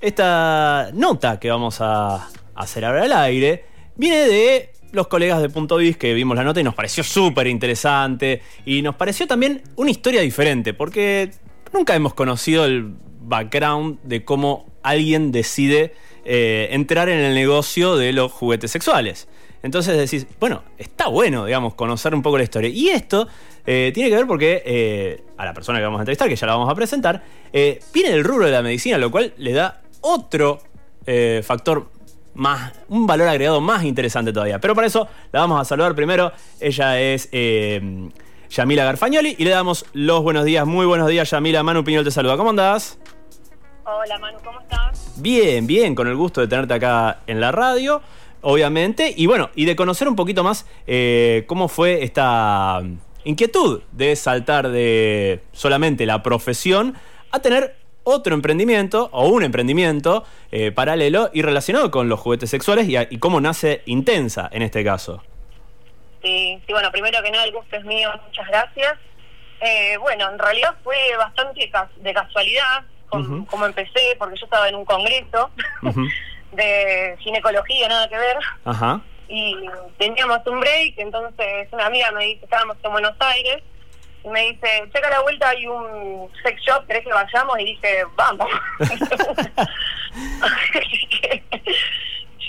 esta nota que vamos a hacer ahora al aire viene de los colegas de Punto Bis que vimos la nota y nos pareció súper interesante y nos pareció también una historia diferente porque nunca hemos conocido el background de cómo alguien decide eh, entrar en el negocio de los juguetes sexuales. Entonces decís, bueno, está bueno, digamos, conocer un poco la historia. Y esto eh, tiene que ver porque eh, a la persona que vamos a entrevistar, que ya la vamos a presentar, viene del rubro de la medicina, lo cual le da otro factor más, un valor agregado más interesante todavía. Pero para eso la vamos a saludar primero. Ella es Yamila Garfagnoli y le damos los buenos días. Muy buenos días, Yamila. Manu Piñol te saluda. ¿Cómo andás? Hola Manu, ¿cómo estás? Bien, bien, con el gusto de tenerte acá en la radio, obviamente. Y bueno, y de conocer un poquito más eh, cómo fue esta inquietud de saltar de solamente la profesión a tener otro emprendimiento o un emprendimiento eh, paralelo y relacionado con los juguetes sexuales y, cómo nace Intensa en este caso. Sí, sí, bueno, primero que nada el gusto es mío, muchas gracias. Eh, bueno, en realidad fue bastante de casualidad como empecé, porque yo estaba en un congreso de ginecología, nada que ver. Y teníamos un break, entonces una amiga me dice, estábamos en Buenos Aires, y me dice, checa la vuelta, hay un sex shop, ¿querés que vayamos? Y dije, vamos.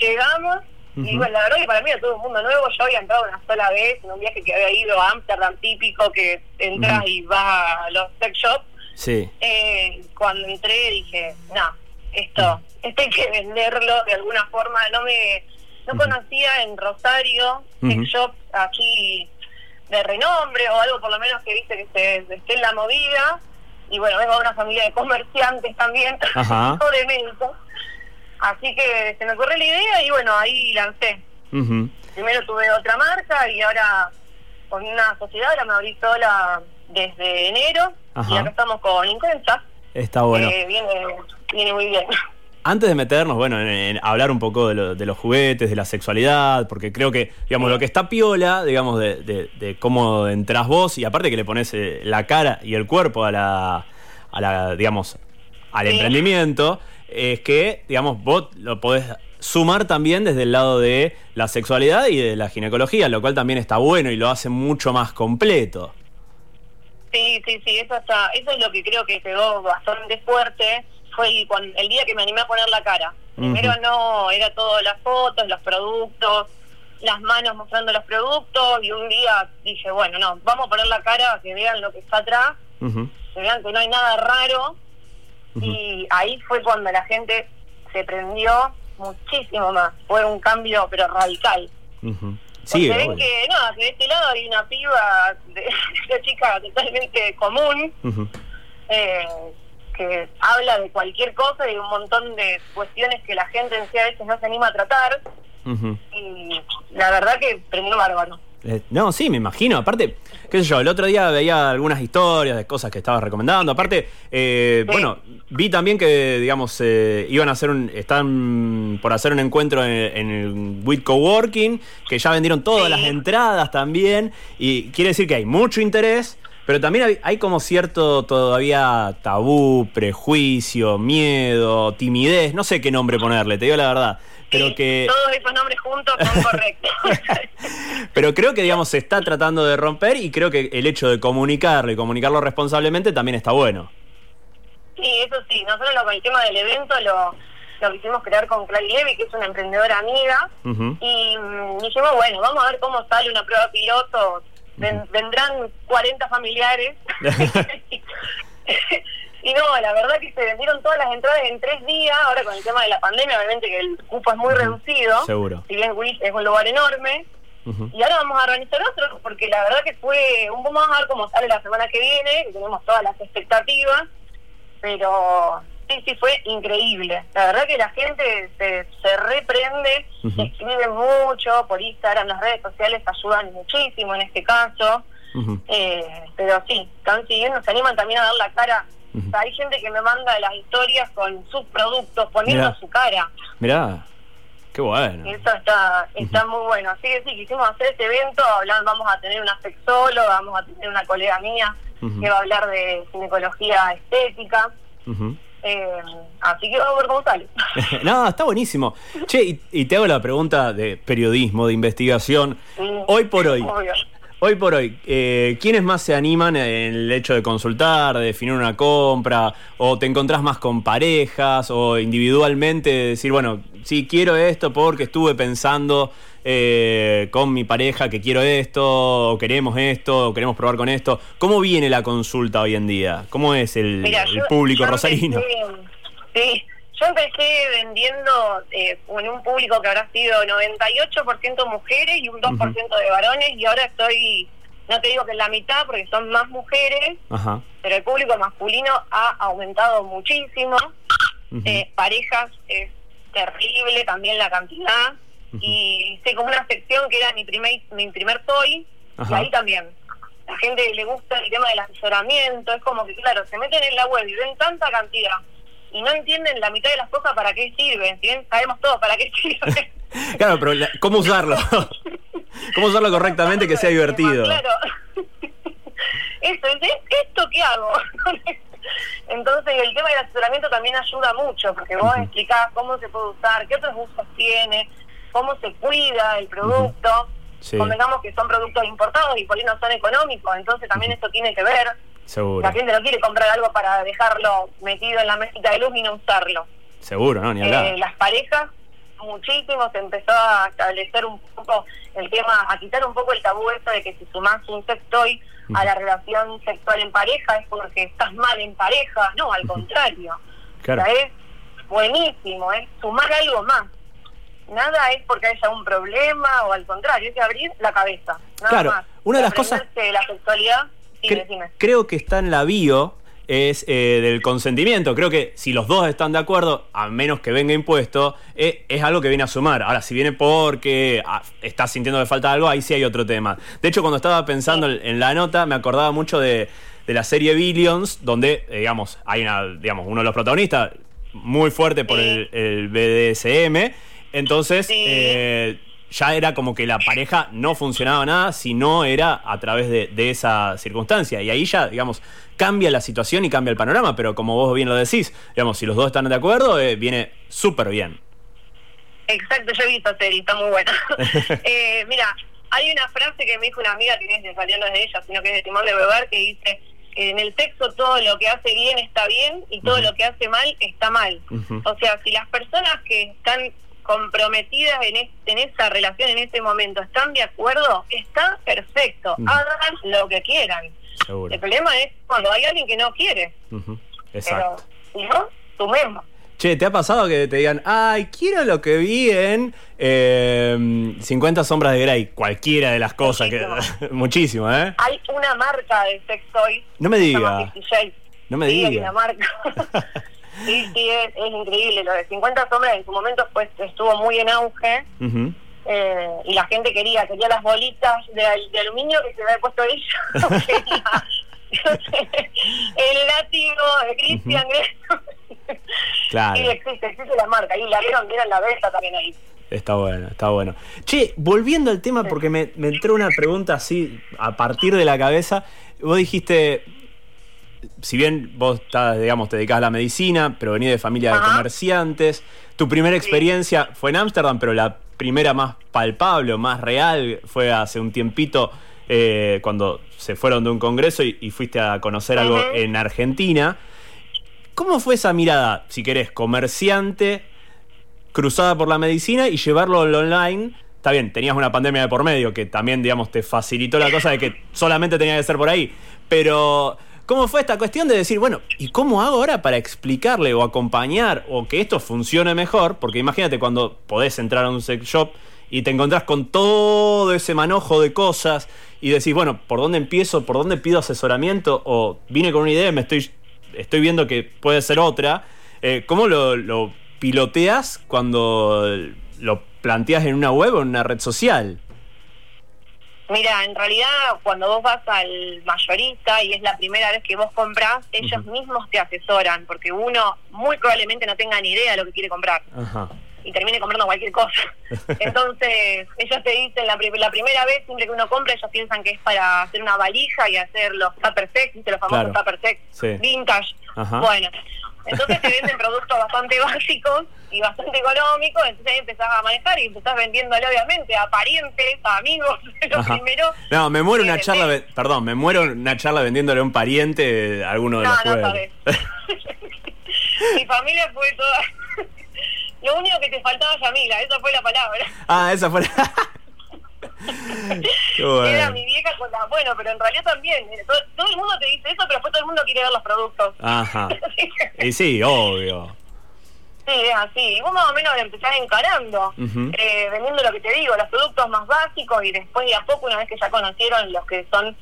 Llegamos, y bueno, la verdad que para mí era todo un mundo nuevo. Yo había entrado una sola vez en un viaje que había ido a Amsterdam típico, que entras y vas a los sex shops. Sí. Eh, cuando entré dije, no, esto, esto hay que venderlo de alguna forma. No me no conocía en Rosario sex shops aquí de renombre o algo por lo menos que viste que se, esté en la movida. Y bueno, vengo de una familia de comerciantes también, o de médicos. Así que se me ocurrió la idea y bueno, ahí lancé. Primero tuve otra marca y ahora con una sociedad ahora me abrí sola desde enero y acá estamos con Intensa. Está bueno. viene, viene muy bien. Antes de meternos, bueno, en, hablar un poco de, los juguetes, de la sexualidad, porque creo que, digamos, lo que está piola, digamos, de, cómo entras vos, y aparte que le pones eh, la cara y el cuerpo a la, a la digamos, al emprendimiento, es que, digamos, vos lo podés sumar también desde el lado de la sexualidad y de la ginecología, lo cual también está bueno y lo hace mucho más completo. Sí, sí, sí, eso, está, eso es lo que creo que pegó bastante fuerte. Fue cuando, el día que me animé a poner la cara. Primero no, era todo las fotos, los productos, las manos mostrando los productos y un día dije, bueno, no, vamos a poner la cara, que vean lo que está atrás, que vean que no hay nada raro. Y ahí fue cuando la gente se prendió muchísimo más. Fue un cambio, pero radical. Sí, ven que, no, que de este lado hay una piba, de, una chica totalmente común, eh, que habla de cualquier cosa y un montón de cuestiones que la gente en sí a veces no se anima a tratar. Y la verdad que prendió bárbaro. Eh, no, sí, me imagino. Aparte, qué sé yo, el otro día veía algunas historias de cosas que estabas recomendando. Aparte, eh, bueno, vi también que, digamos, eh, iban a hacer un. Están por hacer un encuentro en, el WIT Coworking, que ya vendieron todas las entradas también. Y quiere decir que hay mucho interés. Pero también hay, hay, como cierto todavía tabú, prejuicio, miedo, timidez, no sé qué nombre ponerle, te digo la verdad pero que... Todos esos nombres juntos son correctos. pero creo que, digamos, se está tratando de romper y creo que el hecho de comunicarlo y comunicarlo responsablemente también está bueno. Sí, eso sí. Nosotros lo, con el tema del evento lo, lo quisimos crear con Clary Levy, que es una emprendedora amiga, y mm, dijimos, bueno, vamos a ver cómo sale una prueba piloto. Vendrán 40 familiares. Y no, la verdad que se vendieron todas las entradas en tres días, ahora con el tema de la pandemia, obviamente que el cupo es muy reducido. Seguro. Si bien Wish es un lugar enorme. Y ahora vamos a organizar otro, porque la verdad que fue un vamos a ver cómo sale la semana que viene, que tenemos todas las expectativas, pero sí, sí, fue increíble. La verdad que la gente se, se reprende, escribe mucho por Instagram, las redes sociales ayudan muchísimo en este caso. eh, pero sí, están siguiendo, se animan también a dar la cara hay gente que me manda las historias con sus productos, poniendo su cara. Mirá, qué bueno. Eso está, está muy bueno. Así que sí, quisimos hacer este evento, hablar, vamos a tener una sexóloga, vamos a tener una colega mía que va a hablar de ginecología estética. Eh, así que vamos a ver cómo sale. no, está buenísimo. Che, y, te hago la pregunta de periodismo, de investigación. hoy por hoy, hoy por hoy, eh, ¿quiénes más se animan en el hecho de consultar, de definir una compra? ¿O te encontrás más con parejas? ¿O individualmente decir, bueno, sí, quiero esto porque estuve pensando eh, con mi pareja que quiero esto, o queremos esto, o queremos probar con esto. ¿Cómo viene la consulta hoy en día? ¿Cómo es el, público rosarino? sí, yo empecé vendiendo eh, en un público que habrá sido 98% mujeres y un 2% de varones, y ahora estoy, no te digo que en la mitad porque son más mujeres, pero el público masculino ha aumentado muchísimo. Eh, parejas es terrible también la cantidad y hice como una sección que era mi primer, mi primer toy, y ahí también. La gente le gusta el tema del asesoramiento, es como que, claro, se meten en la web y ven tanta cantidad y no entienden la mitad de las cosas para qué sirven, ¿sí? sabemos todos para qué sirven. claro, pero ¿cómo usarlo? ¿Cómo usarlo correctamente que sea divertido? Claro. Eso, ¿esto qué hago? Entonces el tema del asesoramiento también ayuda mucho, porque vos explicás cómo se puede usar, qué otros usos tiene, cómo se cuida el producto. Convengamos que son productos importados y por ahí no son económicos, entonces también esto tiene que ver. Seguro. La gente no quiere comprar algo para dejarlo metido en la mesita de luz y no usarlo. Seguro, ¿no? Ni hablar. Eh, las parejas, muchísimo, se empezó a establecer un poco el tema, a quitar un poco el tabú esto de que si sumás un sextoy a la relación sexual en pareja es porque estás mal en pareja. No, al contrario. Claro. O sea, es buenísimo, es sumar algo más nada es porque haya un problema o al contrario, es que abrir la cabeza. Nada claro, más. una de las cosas... la sexualidad, creo que está en la bio es eh, del consentimiento. Creo que si los dos están de acuerdo, a menos que venga impuesto, eh, es algo que viene a sumar. Ahora, si viene porque ah, estás sintiendo que falta algo, ahí sí hay otro tema. De hecho, cuando estaba pensando en la nota, me acordaba mucho de, la serie Billions, donde, eh, digamos, hay una, digamos, uno de los protagonistas muy fuerte por el, el BDSM entonces, eh, ya era como que la pareja no funcionaba nada si no era a través de, esa circunstancia. Y ahí ya, digamos, cambia la situación y cambia el panorama, pero como vos bien lo decís, digamos, si los dos están de acuerdo, eh, viene súper bien. Exacto, yo he visto serie, está muy buena. eh, mira, hay una frase que me dijo una amiga que no es de ella, sino que es de Timón de Beber, que dice en el sexo todo lo que hace bien está bien y todo lo que hace mal está mal. O sea, si las personas que están comprometidas en, en esa relación en ese momento están de acuerdo, está perfecto, mm. hagan lo que quieran. El problema es cuando hay alguien que no quiere. Exacto. Pero no, sumemos. Che, ¿te ha pasado que te digan, ay, quiero lo que vi en 50 em, sombras de Grey? Cualquiera de las cosas. Muchísimo. que Muchísimo, ¿eh? Hay una marca de sex toys. No me digas. No me digas. una marca. Sí, sí, es, increíble. Lo de 50 sombras en su momento pues estuvo muy en auge. eh, y la gente quería, quería las bolitas de, aluminio que se había puesto ella. el látigo de Christian uh Claro. Sí, existe, existe la marca. Y la vieron, vieron la beta también ahí. Está bueno, está bueno. Che, volviendo al tema, porque me, me entró una pregunta así a partir de la cabeza. Vos dijiste, si bien vos estás, digamos, te dedicás a la medicina, pero venís de familia de comerciantes, tu primera experiencia fue en Ámsterdam, pero la primera más palpable o más real fue hace un tiempito eh, cuando se fueron de un congreso y, fuiste a conocer algo en Argentina. ¿Cómo fue esa mirada, si querés, comerciante, cruzada por la medicina y llevarlo al online? Está bien, tenías una pandemia de por medio que también, digamos, te facilitó la cosa de que solamente tenía que ser por ahí. Pero ¿Cómo fue esta cuestión de decir, bueno, ¿y cómo hago ahora para explicarle o acompañar o que esto funcione mejor? Porque imagínate cuando podés entrar a un sex shop y te encontrás con todo ese manojo de cosas y decís, bueno, ¿por dónde empiezo? ¿Por dónde pido asesoramiento? O vine con una idea y me estoy, estoy viendo que puede ser otra. Eh, ¿Cómo lo, lo piloteas cuando lo planteas en una web o en una red social? Mira, en realidad cuando vos vas al mayorista y es la primera vez que vos compras, ellos mismos te asesoran, porque uno muy probablemente no tenga ni idea de lo que quiere comprar. Y termine comprando cualquier cosa. Entonces, ellos te dicen la, la, primera vez, siempre que uno compra, ellos piensan que es para hacer una valija y hacer los tupper sex, los famosos claro. tupper sex vintage. Bueno, Entonces te venden productos bastante básicos y bastante económicos, entonces ahí empezás a manejar y empezás vendiéndole obviamente a parientes, a amigos, lo primero. No, me muero una charla, perdón, me muero una charla vendiéndole a un pariente alguno de no, los No, sabes. Mi familia fue toda... Lo único que te faltaba, Yamila, esa fue la palabra. Ah, esa fue la... Era mi vieja con la... Bueno, pero en realidad también. Eh, todo, el mundo te dice eso, pero después todo el mundo quiere ver los productos. Ajá. y sí, obvio. Sí, es así. Y vos más o menos empezás encarando, eh, vendiendo lo que te digo, los productos más básicos y después de a poco, una vez que ya conocieron los que son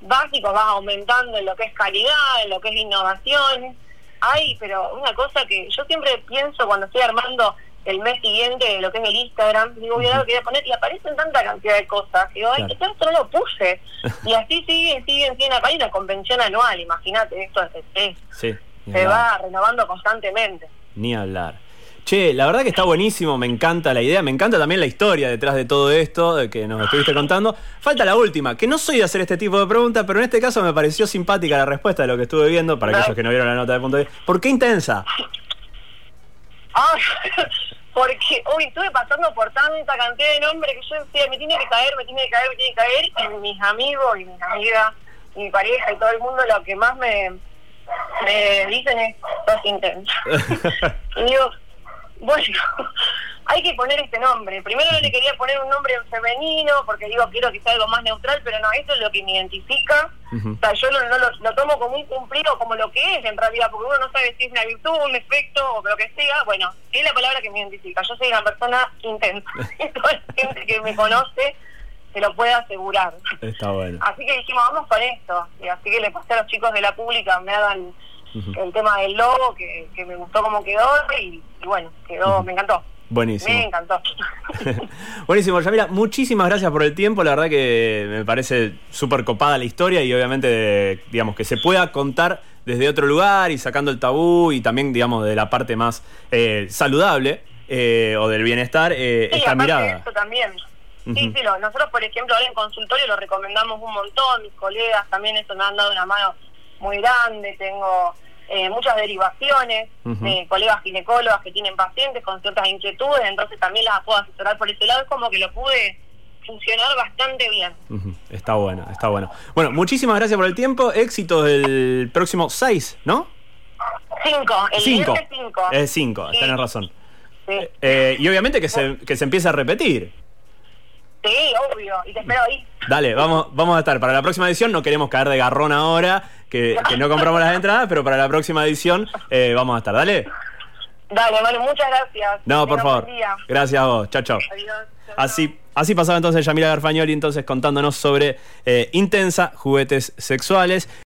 básicos, vas aumentando en lo que es calidad, en lo que es innovación. Ay, pero una cosa que yo siempre pienso cuando estoy armando el mes siguiente lo que es el Instagram, digo, voy a lo que voy a poner, y aparecen tanta cantidad de cosas. Digo, ay, claro. esto no lo puse. y así siguen, siguen, siguen. Acá hay una convención anual, imagínate, esto es, sí, se va renovando constantemente. Ni hablar. Che, la verdad que está buenísimo, me encanta la idea, me encanta también la historia detrás de todo esto de que nos estuviste contando. Falta la última, que no soy de hacer este tipo de preguntas, pero en este caso me pareció simpática la respuesta de lo que estuve viendo, para aquellos que no vieron la nota de punto de vista. ¿Por qué intensa? Ah, porque hoy estuve pasando por tanta cantidad de nombres que yo decía, me tiene que caer, me tiene que caer, me tiene que caer, y mis amigos y mis amigas y mi pareja y todo el mundo lo que más me, me dicen es, sos intenso. y digo, bueno, hay que poner este nombre. Primero no le quería poner un nombre femenino porque digo, quiero que sea algo más neutral, pero no, esto es lo que me identifica. O sea, yo no, lo, tomo como un cumplido, como lo que es en realidad, porque uno no sabe si es una virtud, un efecto o lo que sea. Bueno, es la palabra que me identifica. Yo soy una persona intensa. toda la gente que me conoce se lo puede asegurar. Está bueno. Así que dijimos, vamos con esto. Y así que le pasé a los chicos de la pública, me hagan el tema del logo, que, que me gustó cómo quedó y, bueno, quedó, me encantó. Buenísimo. Me encantó. Buenísimo, Yamila, muchísimas gracias por el tiempo. La verdad que me parece súper copada la historia y obviamente, digamos, que se pueda contar desde otro lugar y sacando el tabú y también, digamos, de la parte más eh, saludable eh, o del bienestar, eh, sí, esta mirada. Eso también. Sí, sí, nosotros, por ejemplo, ahora en consultorio lo recomendamos un montón, mis colegas también eso me han dado una mano muy grande, tengo eh, muchas derivaciones, de colegas ginecólogas que tienen pacientes con ciertas inquietudes, entonces también las puedo asesorar por ese lado, es como que lo pude funcionar bastante bien. Está bueno, está bueno. Bueno, muchísimas gracias por el tiempo, éxito del próximo 6, ¿no? 5, el 5. Es 5, tenés razón. Eh, y obviamente que se, que se empiece a repetir. Sí, obvio, y te espero ahí. Dale, vamos, vamos a estar. Para la próxima edición no queremos caer de garrón ahora, que, no compramos las entradas, pero para la próxima edición eh, vamos a estar. Dale. Dale, vale, muchas gracias. No, por favor. Gracias a vos. Chao, chao. Así, así pasaba entonces Yamila Garfagnoli entonces contándonos sobre eh, Intensa, juguetes sexuales.